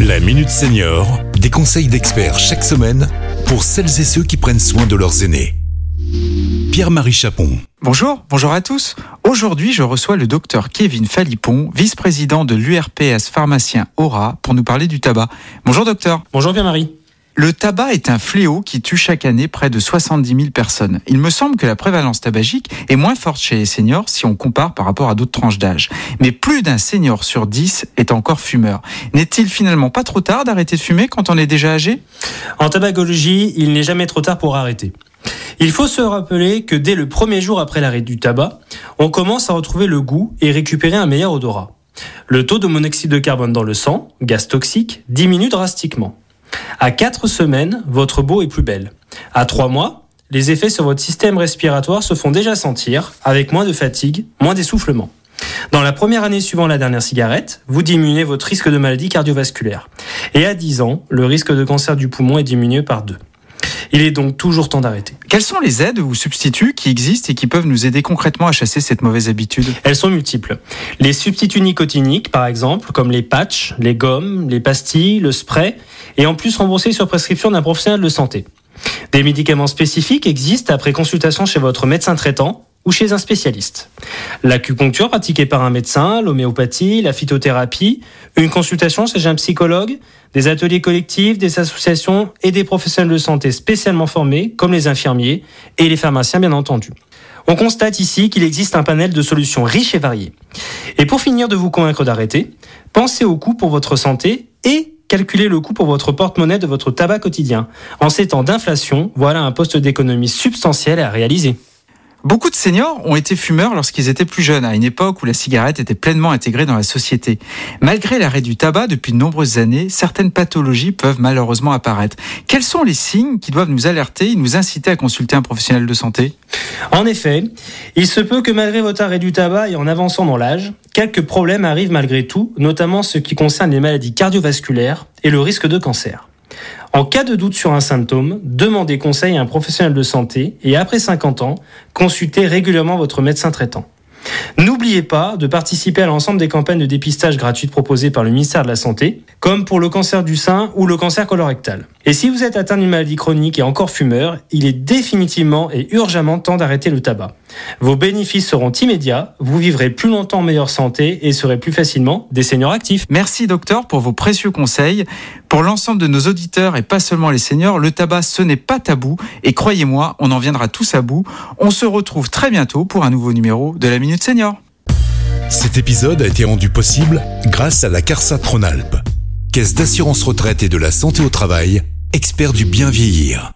La Minute Senior, des conseils d'experts chaque semaine pour celles et ceux qui prennent soin de leurs aînés. Pierre-Marie Chapon. Bonjour, bonjour à tous. Aujourd'hui, je reçois le docteur Kevin Falipon, vice-président de l'URPS pharmacien Aura, pour nous parler du tabac. Bonjour docteur. Bonjour Pierre-Marie. Le tabac est un fléau qui tue chaque année près de 70 000 personnes. Il me semble que la prévalence tabagique est moins forte chez les seniors si on compare par rapport à d'autres tranches d'âge. Mais plus d'un senior sur 10 est encore fumeur. N'est-il finalement pas trop tard d'arrêter de fumer quand on est déjà âgé? En tabacologie, il n'est jamais trop tard pour arrêter. Il faut se rappeler que dès le premier jour après l'arrêt du tabac, on commence à retrouver le goût et récupérer un meilleur odorat. Le taux de monoxyde de carbone dans le sang, gaz toxique, diminue drastiquement. À 4 semaines, votre peau est plus belle. À 3 mois, les effets sur votre système respiratoire se font déjà sentir, avec moins de fatigue, moins d'essoufflement. Dans la première année suivant la dernière cigarette, vous diminuez votre risque de maladie cardiovasculaire. Et à 10 ans, le risque de cancer du poumon est diminué par 2. Il est donc toujours temps d'arrêter. Quelles sont les aides ou substituts qui existent et qui peuvent nous aider concrètement à chasser cette mauvaise habitude? Elles sont multiples. Les substituts nicotiniques, par exemple, comme les patchs, les gommes, les pastilles, le spray, et en plus remboursés sur prescription d'un professionnel de santé. Des médicaments spécifiques existent après consultation chez votre médecin traitant ou chez un spécialiste. L'acupuncture pratiquée par un médecin, l'homéopathie, la phytothérapie, une consultation chez un psychologue, des ateliers collectifs, des associations et des professionnels de santé spécialement formés, comme les infirmiers et les pharmaciens bien entendu. On constate ici qu'il existe un panel de solutions riches et variées. Et pour finir de vous convaincre d'arrêter, pensez au coût pour votre santé et calculez le coût pour votre porte-monnaie de votre tabac quotidien. En ces temps d'inflation, voilà un poste d'économie substantiel à réaliser. Beaucoup de seniors ont été fumeurs lorsqu'ils étaient plus jeunes, à une époque où la cigarette était pleinement intégrée dans la société. Malgré l'arrêt du tabac depuis de nombreuses années, certaines pathologies peuvent malheureusement apparaître. Quels sont les signes qui doivent nous alerter et nous inciter à consulter un professionnel de santé? En effet, il se peut que malgré votre arrêt du tabac et en avançant dans l'âge, quelques problèmes arrivent malgré tout, notamment ce qui concerne les maladies cardiovasculaires et le risque de cancer. En cas de doute sur un symptôme, demandez conseil à un professionnel de santé et après 50 ans, consultez régulièrement votre médecin traitant. N'oubliez pas de participer à l'ensemble des campagnes de dépistage gratuites proposées par le ministère de la Santé, comme pour le cancer du sein ou le cancer colorectal. Et si vous êtes atteint d'une maladie chronique et encore fumeur, il est définitivement et urgemment temps d'arrêter le tabac. Vos bénéfices seront immédiats, vous vivrez plus longtemps en meilleure santé et serez plus facilement des seniors actifs. Merci docteur pour vos précieux conseils. Pour l'ensemble de nos auditeurs et pas seulement les seniors, le tabac ce n'est pas tabou et croyez-moi, on en viendra tous à bout. On se retrouve très bientôt pour un nouveau numéro de la Minute Senior. Cet épisode a été rendu possible grâce à la CARSA Tronalp, Caisse d'assurance retraite et de la santé au travail, expert du bien vieillir.